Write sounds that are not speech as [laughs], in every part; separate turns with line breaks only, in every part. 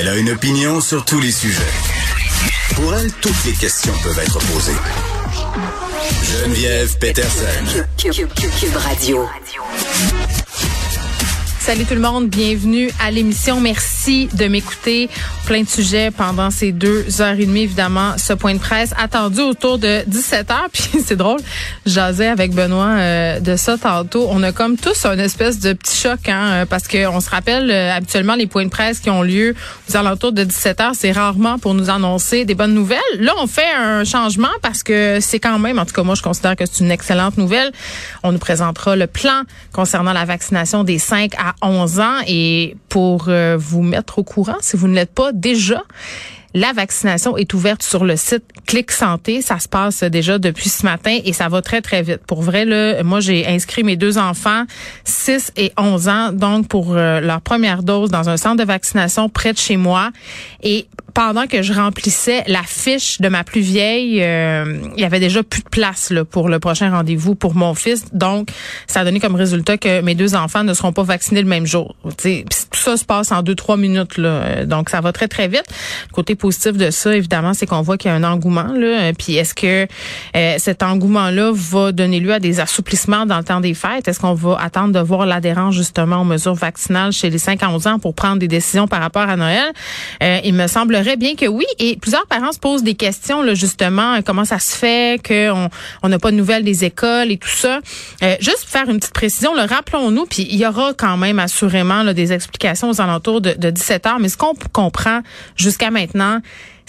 Elle a une opinion sur tous les sujets. Pour elle, toutes les questions peuvent être posées. Geneviève Peterson.
Cube Radio.
Salut tout le monde, bienvenue à l'émission. Merci de m'écouter. Plein de sujets pendant ces deux heures et demie, évidemment. Ce point de presse attendu autour de 17 heures. [laughs] Puis c'est drôle, j'asais avec Benoît euh, de ça tantôt. On a comme tous un espèce de petit choc, hein, euh, parce qu'on se rappelle euh, habituellement les points de presse qui ont lieu aux alentours de 17 heures. C'est rarement pour nous annoncer des bonnes nouvelles. Là, on fait un changement parce que c'est quand même, en tout cas moi, je considère que c'est une excellente nouvelle. On nous présentera le plan concernant la vaccination des 5 à 11 ans. Et pour euh, vous mettre au courant, si vous ne l'êtes pas déjà, la vaccination est ouverte sur le site Clic Santé. Ça se passe déjà depuis ce matin et ça va très, très vite. Pour vrai, là, moi, j'ai inscrit mes deux enfants, 6 et 11 ans, donc pour euh, leur première dose dans un centre de vaccination près de chez moi. Et pendant que je remplissais la fiche de ma plus vieille, euh, il y avait déjà plus de place là, pour le prochain rendez-vous pour mon fils. Donc, ça a donné comme résultat que mes deux enfants ne seront pas vaccinés le même jour. Tout ça se passe en deux, trois minutes. Là. Donc, ça va très, très vite. côté positif de ça, évidemment, c'est qu'on voit qu'il y a un engouement. Là. Puis, est-ce que euh, cet engouement-là va donner lieu à des assouplissements dans le temps des fêtes? Est-ce qu'on va attendre de voir l'adhérence justement aux mesures vaccinales chez les 5 à 11 ans pour prendre des décisions par rapport à Noël? Euh, il me semblerait bien que oui. Et plusieurs parents se posent des questions, là, justement, comment ça se fait qu'on on n'a pas de nouvelles des écoles et tout ça. Euh, juste pour faire une petite précision, rappelons-nous, puis il y aura quand même assurément là, des explications aux alentours de, de 17 heures, mais ce qu'on comprend jusqu'à maintenant,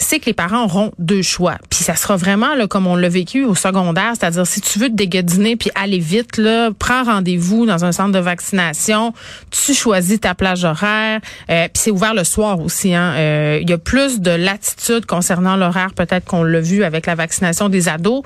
c'est que les parents auront deux choix. Puis ça sera vraiment là, comme on l'a vécu au secondaire, c'est-à-dire si tu veux te dégadiner puis aller vite, là, prends rendez-vous dans un centre de vaccination, tu choisis ta plage horaire, euh, puis c'est ouvert le soir aussi. Hein. Euh, il y a plus de latitude concernant l'horaire, peut-être qu'on l'a vu avec la vaccination des ados.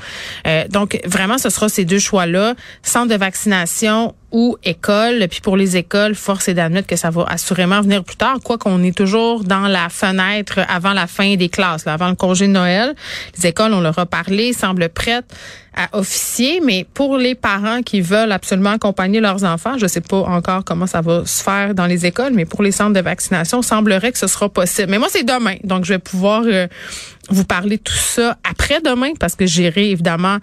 Euh, donc vraiment, ce sera ces deux choix-là. Centre de vaccination ou école. Puis pour les écoles, force est d'admettre que ça va assurément venir plus tard, quoi qu'on est toujours dans la fenêtre avant la fin des classes, là, avant le congé de Noël. Les écoles, on leur a parlé, semblent prêtes à officier, mais pour les parents qui veulent absolument accompagner leurs enfants, je sais pas encore comment ça va se faire dans les écoles, mais pour les centres de vaccination, semblerait que ce sera possible. Mais moi, c'est demain, donc je vais pouvoir euh, vous parler tout ça après-demain parce que j'irai évidemment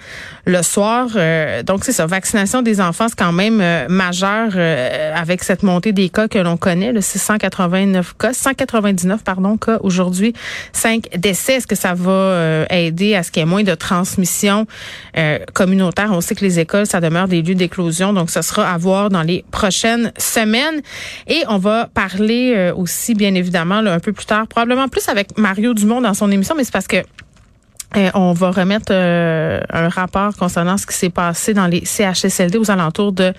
le soir. Euh, donc c'est ça, vaccination des enfants, c'est quand même euh, majeur avec cette montée des cas que l'on connaît, le 689 cas, 199 pardon cas aujourd'hui, 5 décès. Est-ce que ça va aider à ce qu'il y ait moins de transmission communautaire? On sait que les écoles, ça demeure des lieux d'éclosion, donc ce sera à voir dans les prochaines semaines. Et on va parler aussi, bien évidemment, un peu plus tard, probablement plus avec Mario Dumont dans son émission, mais parce que euh, on va remettre euh, un rapport concernant ce qui s'est passé dans les CHSLD aux alentours de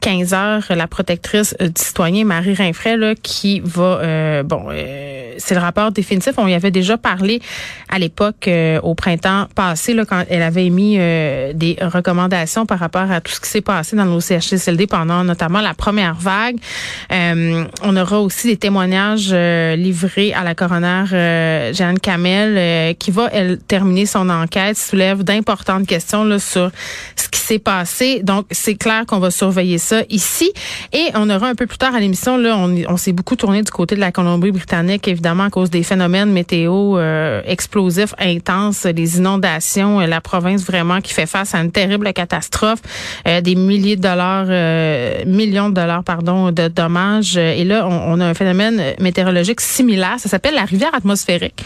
15 heures, la protectrice euh, du citoyen Marie Rinfray là, qui va euh, bon euh, c'est le rapport définitif. On y avait déjà parlé à l'époque au printemps passé là, quand elle avait émis des recommandations par rapport à tout ce qui s'est passé dans nos CHSLD pendant notamment la première vague. on aura aussi des témoignages livrés à la coroner Jeanne Kamel qui va elle terminer son enquête, soulève d'importantes questions là, sur ce qui s'est passé. Donc c'est clair qu'on va surveiller ça ici. Et on aura un peu plus tard à l'émission, là, on, s'est beaucoup tourné du côté de la Colombie-Britannique, évidemment, à cause des phénomènes météo euh, explosifs, intenses, les inondations, euh, la province vraiment qui fait face à une terrible catastrophe, euh, des milliers de dollars, millions de dollars, pardon, de dommages. Et là, on, a un phénomène météorologique similaire. Ça s'appelle la rivière atmosphérique,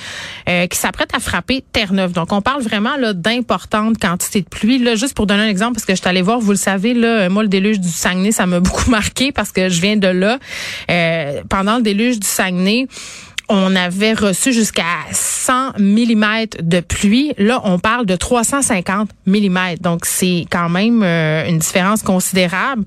qui s'apprête à frapper Terre-Neuve. Donc, on parle vraiment là d'importantes quantités de pluie. Là, juste pour donner un exemple, parce que je suis allée voir, vous le savez, là, moi, le déluge du ça m'a [laughs] beaucoup marqué parce que je viens de là. Euh, pendant le déluge du Saguenay, on avait reçu jusqu'à 100 mm de pluie. Là, on parle de 350 mm. Donc, c'est quand même euh, une différence considérable.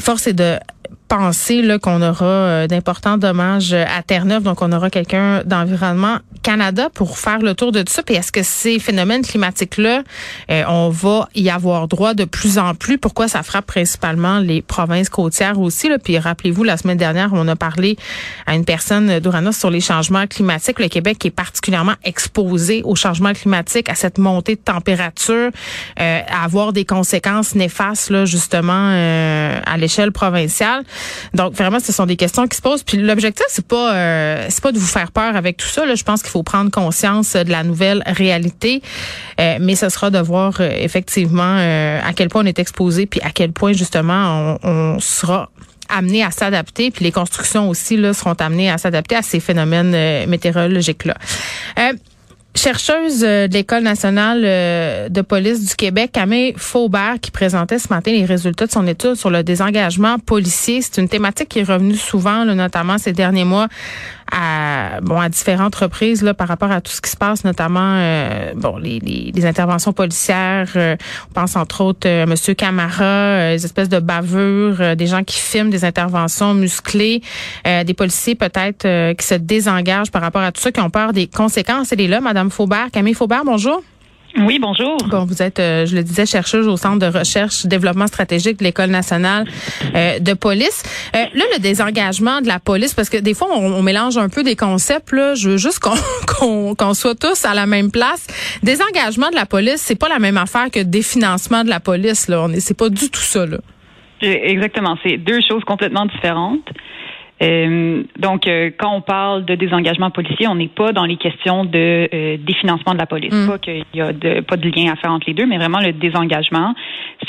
Force est de penser là qu'on aura euh, d'importants dommages à Terre-Neuve, donc on aura quelqu'un d'environnement Canada pour faire le tour de tout ça. Puis est-ce que ces phénomènes climatiques-là, euh, on va y avoir droit de plus en plus? Pourquoi ça frappe principalement les provinces côtières aussi? Là? Puis rappelez-vous, la semaine dernière, on a parlé à une personne d'Uranos sur les changements climatiques. Le Québec est particulièrement exposé aux changements climatiques, à cette montée de température, euh, à avoir des conséquences néfastes là, justement à l'échelle provinciale. Donc vraiment, ce sont des questions qui se posent. Puis l'objectif, c'est pas euh, c'est pas de vous faire peur avec tout ça. Là. Je pense qu'il faut prendre conscience de la nouvelle réalité, euh, mais ce sera de voir effectivement à quel point on est exposé, puis à quel point justement on, on sera amenés à s'adapter, puis les constructions aussi là, seront amenées à s'adapter à ces phénomènes euh, météorologiques-là. Euh, chercheuse euh, de l'École nationale de police du Québec, Camille Faubert, qui présentait ce matin les résultats de son étude sur le désengagement policier. C'est une thématique qui est revenue souvent, notamment ces derniers mois, à bon à différentes reprises là par rapport à tout ce qui se passe, notamment euh, bon les, les, interventions policières. Euh, on pense entre autres à Monsieur Camara, euh, les espèces de bavures, des gens qui filment des interventions musclées, des policiers peut-être qui se désengagent par rapport à tout ça, qui ont peur des conséquences. Elle est là, Madame Faubert, Camille Faubert, bonjour.
Oui, bonjour.
Bon, vous êtes, euh, je le disais, chercheuse au Centre de recherche développement stratégique de l'École nationale euh, de police. Euh, là, le désengagement de la police, parce que des fois, on, mélange un peu des concepts. Là, je veux juste [laughs] qu'on qu'on soit tous à la même place. Désengagement de la police, c'est pas la même affaire que définancement de la police. Là, on c'est pas du tout ça. Là.
Exactement, c'est deux choses complètement différentes. Euh, donc, euh, quand on parle de désengagement policier, on n'est pas dans les questions de euh, définancement de la police. Mm. Pas qu'il y a de, pas de lien à faire entre les deux, mais vraiment le désengagement,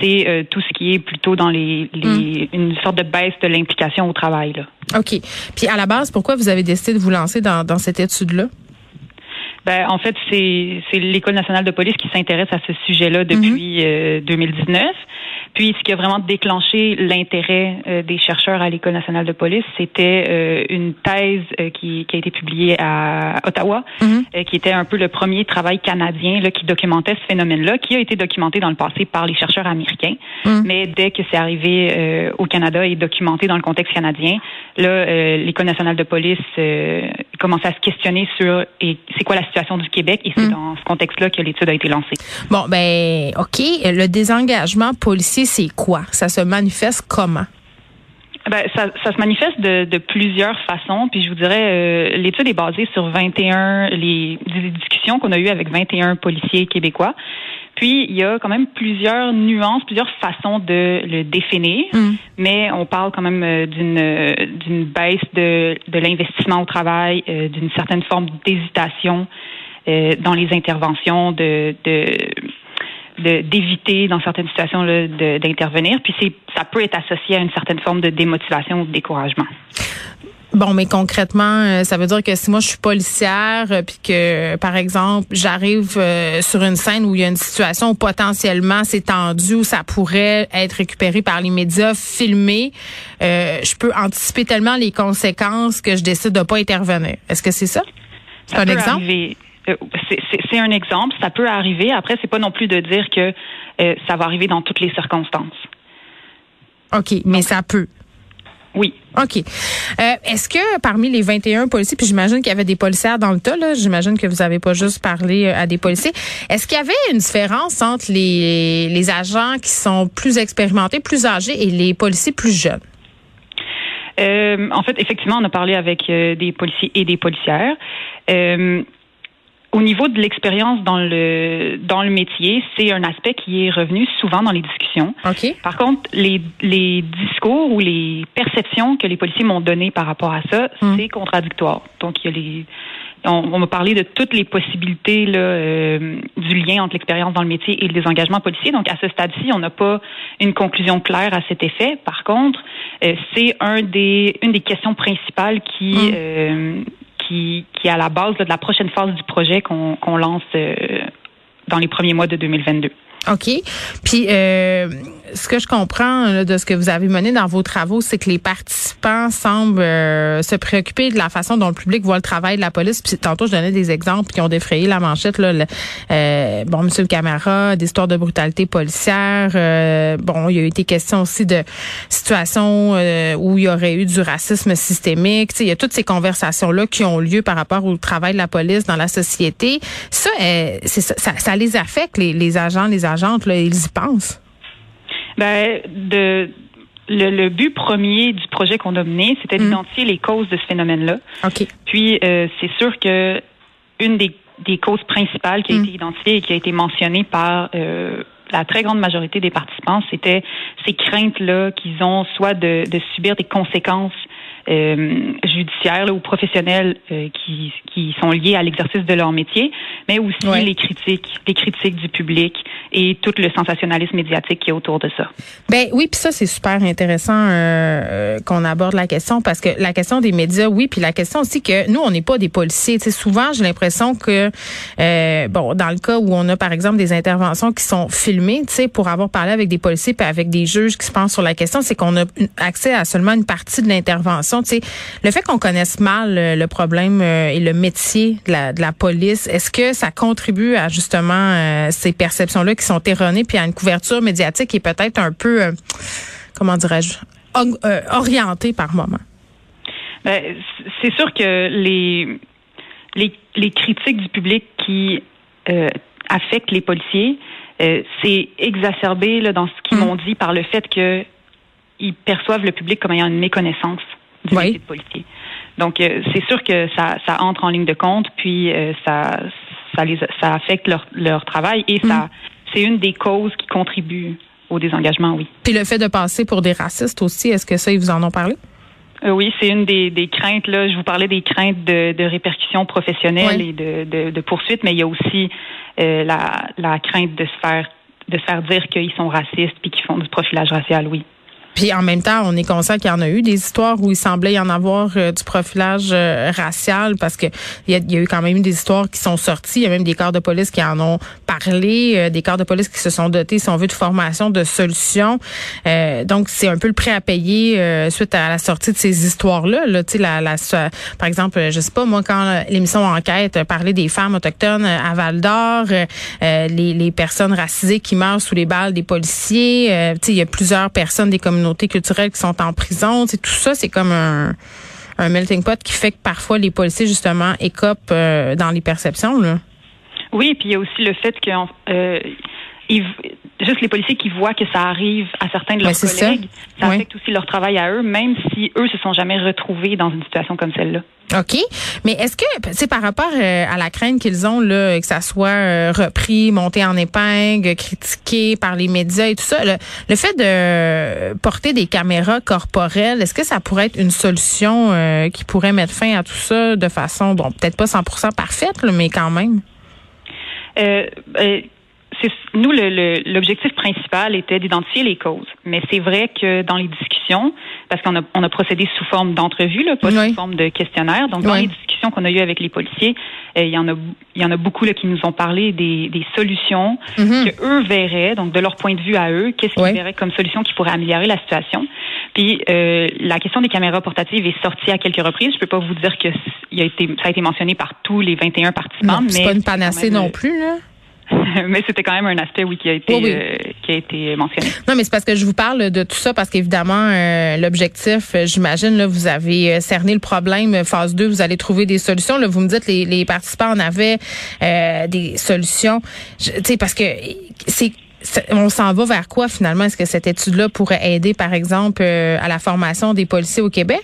c'est tout ce qui est plutôt dans les, les mm. une sorte de baisse de l'implication au travail. Là.
OK. Puis à la base, pourquoi vous avez décidé de vous lancer dans, dans cette étude-là?
Ben, en fait, c'est l'École nationale de police qui s'intéresse à ce sujet-là depuis 2019. Puis, ce qui a vraiment déclenché l'intérêt euh, des chercheurs à l'École nationale de police, c'était euh, une thèse euh, qui, qui, a été publiée à Ottawa, mhm. qui était un peu le premier travail canadien là, qui documentait ce phénomène-là, qui a été documenté dans le passé par les chercheurs américains. Mhm. Mais dès que c'est arrivé au Canada et documenté dans le contexte canadien, là, l'École nationale de police commençait à se questionner sur et c'est quoi la situation du Québec et c'est mhm. dans ce contexte-là que l'étude a été lancée.
Bon, ben, OK. Le désengagement policier c'est quoi? Ça se manifeste comment?
Ben, ça, se manifeste de, plusieurs façons. Puis je vous dirais, euh, l'étude est basée sur 21 les, discussions qu'on a eues avec 21 policiers québécois. Puis il y a quand même plusieurs nuances, plusieurs façons de le définir, mm. mais on parle quand même euh, d'une d'une baisse de, de l'investissement au travail, euh, d'une certaine forme d'hésitation dans les interventions, de, de d'éviter dans certaines situations d'intervenir. Puis c'est ça peut être associé à une certaine forme de démotivation ou de découragement.
Bon, mais concrètement, euh, ça veut dire que si moi je suis policière, euh, puis que par exemple j'arrive euh, sur une scène où il y a une situation où potentiellement c'est tendu, où ça pourrait être récupéré par les médias, filmé, je peux anticiper tellement les conséquences que je décide de pas intervenir. Est-ce que c'est ça?
C'est un exemple? C'est un exemple, ça peut arriver. Après, c'est pas non plus de dire que euh, ça va arriver dans toutes les circonstances.
OK, mais ça peut.
Oui.
OK. Euh, est-ce que parmi les 21 policiers, puis j'imagine qu'il y avait des policiers dans le tas, là, j'imagine que vous n'avez pas juste parlé à des policiers, est-ce qu'il y avait une différence entre les, les agents qui sont plus expérimentés, plus âgés et les policiers plus jeunes?
en fait, effectivement, on a parlé avec des policiers et des policières. Au niveau de l'expérience dans le dans le métier, c'est un aspect qui est revenu souvent dans les discussions. Par contre, les, les discours ou les perceptions que les policiers m'ont données par rapport à ça, hmm. c'est contradictoire. Donc, il y a les on, m'a parlé de toutes les possibilités là, euh, du lien entre l'expérience dans le métier et les engagements policiers. Donc, à ce stade-ci, on n'a pas une conclusion claire à cet effet. Par contre, euh, c'est un des, une des questions principales qui, hmm. euh, qui, qui est à la base de la prochaine phase du projet qu'on lance euh, dans les premiers mois de 2022.
OK. Puis, euh, ce que je comprends de ce que vous avez mené dans vos travaux, c'est que les participants semblent euh, se préoccuper de la façon dont le public voit le travail de la police. Puis, tantôt, je donnais des exemples qui ont défrayé la manchette. Là, euh, bon, Monsieur le Camara, des histoires de brutalité policière. Euh, bon, il y a été question aussi de situations où il y aurait eu du racisme systémique. il y a toutes ces conversations-là qui ont lieu par rapport au travail de la police dans la société. Ça, c'est ça, ça, les affecte, les, les agents, les ils y pensent?
Ben, de, le, but premier du projet qu'on a mené, c'était mm. d'identifier les causes de ce phénomène-là. Puis, euh, c'est sûr que une des, causes principales qui a mm. été identifiée et qui a été mentionnée par euh, la très grande majorité des participants, c'était ces craintes-là qu'ils ont soit de, de subir des conséquences euh, judiciaires ou professionnels euh, qui, qui sont liés à l'exercice de leur métier, mais aussi les critiques, les critiques du public et tout le sensationnalisme médiatique qui est autour de ça.
Ben oui, puis ça c'est super intéressant euh, euh, qu'on aborde la question parce que la question des médias, oui, puis la question aussi que nous on n'est pas des policiers. Souvent j'ai l'impression que euh, bon dans le cas où on a par exemple des interventions qui sont filmées, tu sais, pour avoir parlé avec des policiers puis avec des juges qui se pensent sur la question, c'est qu'on a accès à seulement une partie de l'intervention. Tu sais, le fait qu'on connaisse mal le problème et le métier de la, de la police, est-ce que ça contribue à justement ces perceptions là qui sont erronées, puis à une couverture médiatique qui est peut-être un peu, euh, comment dirais-je, euh, orientée par moment?
Ben, c'est sûr que les, les, critiques du public qui euh, affectent les policiers, c'est exacerbé là, dans ce qu'ils mm. m'ont dit par le fait qu'ils perçoivent le public comme ayant une méconnaissance du métier de policier. Donc, c'est sûr que ça, ça entre en ligne de compte, puis ça, ça, les, ça affecte leur, leur travail et ça, mm c'est une des causes qui contribue au désengagement, oui.
Puis le fait de passer pour des racistes aussi, est-ce que ça, ils vous en ont parlé?
Euh, oui, c'est une des, des, craintes. Là, je vous parlais des craintes de, de répercussions professionnelles et de, de, de, poursuites, mais il y a aussi euh, la, la crainte de se faire de se faire dire qu'ils sont racistes puis qu'ils font du profilage racial, oui.
Puis en même temps, on est conscient qu'il y en a eu des histoires où il semblait y en avoir euh, du profilage euh, racial parce que il y, a eu quand même eu des histoires qui sont sorties. Il y a même des corps de police qui en ont parlé, euh, des corps de police qui se sont dotés, si on de formation, de solutions. donc c'est un peu le prêt à payer suite à la sortie de ces histoires-là. Là, la, la, par exemple, je sais pas moi quand l'émission Enquête parlait des femmes autochtones à Val d'Or, les, les personnes racisées qui meurent sous les balles des policiers. il y a plusieurs personnes des communautés culturelles qui sont en prison. tout ça, c'est comme un, melting pot qui fait que parfois les policiers, justement, écopent euh, dans les perceptions. Là.
Oui, puis il y a aussi le fait que euh, juste les policiers qui voient que ça arrive à certains de leurs collègues, ça, affecte aussi leur travail à eux, même si eux se sont jamais retrouvés dans une situation comme celle-là.
OK. Mais est-ce que, c'est par rapport euh, à la crainte qu'ils ont, là, que ça soit euh, repris, monté en épingle, critiqué par les médias et tout ça, le, fait de porter des caméras corporelles, est-ce que ça pourrait être une solution euh, qui pourrait mettre fin à tout ça de façon, bon, peut-être pas 100% parfaite, mais quand même?
Euh, nous, l'objectif principal était d'identifier les causes. Mais c'est vrai que dans les discussions, parce qu'on a, on a procédé sous forme d'entrevue, pas sous forme de questionnaire. Donc, dans les discussions qu'on a eues avec les policiers, euh, il y en a, il y en a beaucoup là, qui nous ont parlé des, des solutions mm-hmm. que eux verraient, donc de leur point de vue à eux, qu'est-ce qu'ils verraient comme solution qui pourrait améliorer la situation. Puis euh, la question des caméras portatives est sortie à quelques reprises. Je peux pas vous dire que il a été, ça a été mentionné par tous les 21 participants.
mais c'est pas une panacée non plus là. [laughs]
mais c'était quand même un aspect, oui, qui a été, euh, qui a été mentionné.
Non, mais c'est parce que je vous parle de tout ça parce qu'évidemment, euh, l'objectif, euh, j'imagine, là, vous avez cerné le problème. Phase 2, vous allez trouver des solutions. Là, vous me dites les, les participants en avaient des solutions. Tu sais, parce que c'est on s'en va vers quoi finalement? Est-ce que cette étude-là pourrait aider, par exemple, à la formation des policiers au Québec?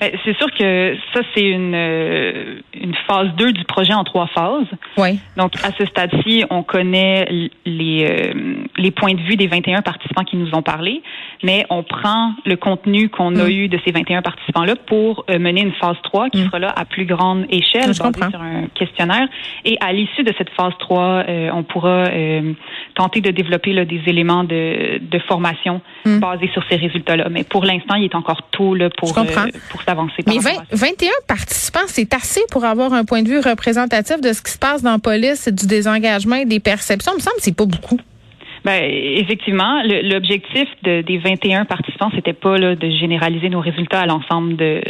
Ben, c'est sûr que ça, c'est une, euh, une phase 2 du projet en trois phases.
Oui.
Donc, à ce stade-ci, on connaît les, euh, les points de vue des 21 participants qui nous ont parlé, mais on prend le contenu qu'on a mm. eu de ces 21 participants-là pour euh, mener une phase 3 qui mm. sera là à plus grande échelle, basée sur un questionnaire. Et à l'issue de cette phase 3, on pourra tenter de développer là, des éléments de, de formation mm. basés sur ces résultats-là. Mais pour l'instant, il est encore tôt là, pour, pour
mais 21 participants, c'est assez pour avoir un point de vue représentatif de ce qui se passe dans la police, du désengagement et des perceptions. Il me semble que c'est pas beaucoup.
Ben, effectivement, l'objectif des 21 participants, c'était pas là, de généraliser nos résultats à l'ensemble de,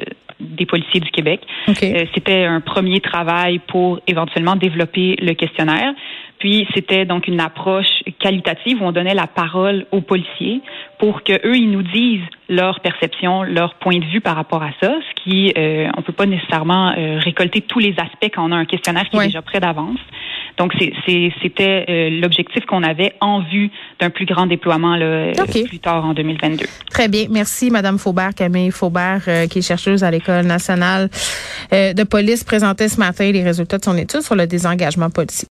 des policiers du Québec. Euh, c'était un premier travail pour éventuellement développer le questionnaire. Puis c'était donc une approche qualitative où on donnait la parole aux policiers pour que eux ils nous disent leur perception, leur point de vue par rapport à ça, ce qui euh, on peut pas nécessairement euh, récolter tous les aspects quand on a un questionnaire qui est déjà prêt d'avance. Donc c'était euh, l'objectif qu'on avait en vue d'un plus grand déploiement là, plus tard en 2022.
Très bien, merci Madame Faubert, Camille Faubert, qui est chercheuse à l'école nationale de police, présentait ce matin les résultats de son étude sur le désengagement policier.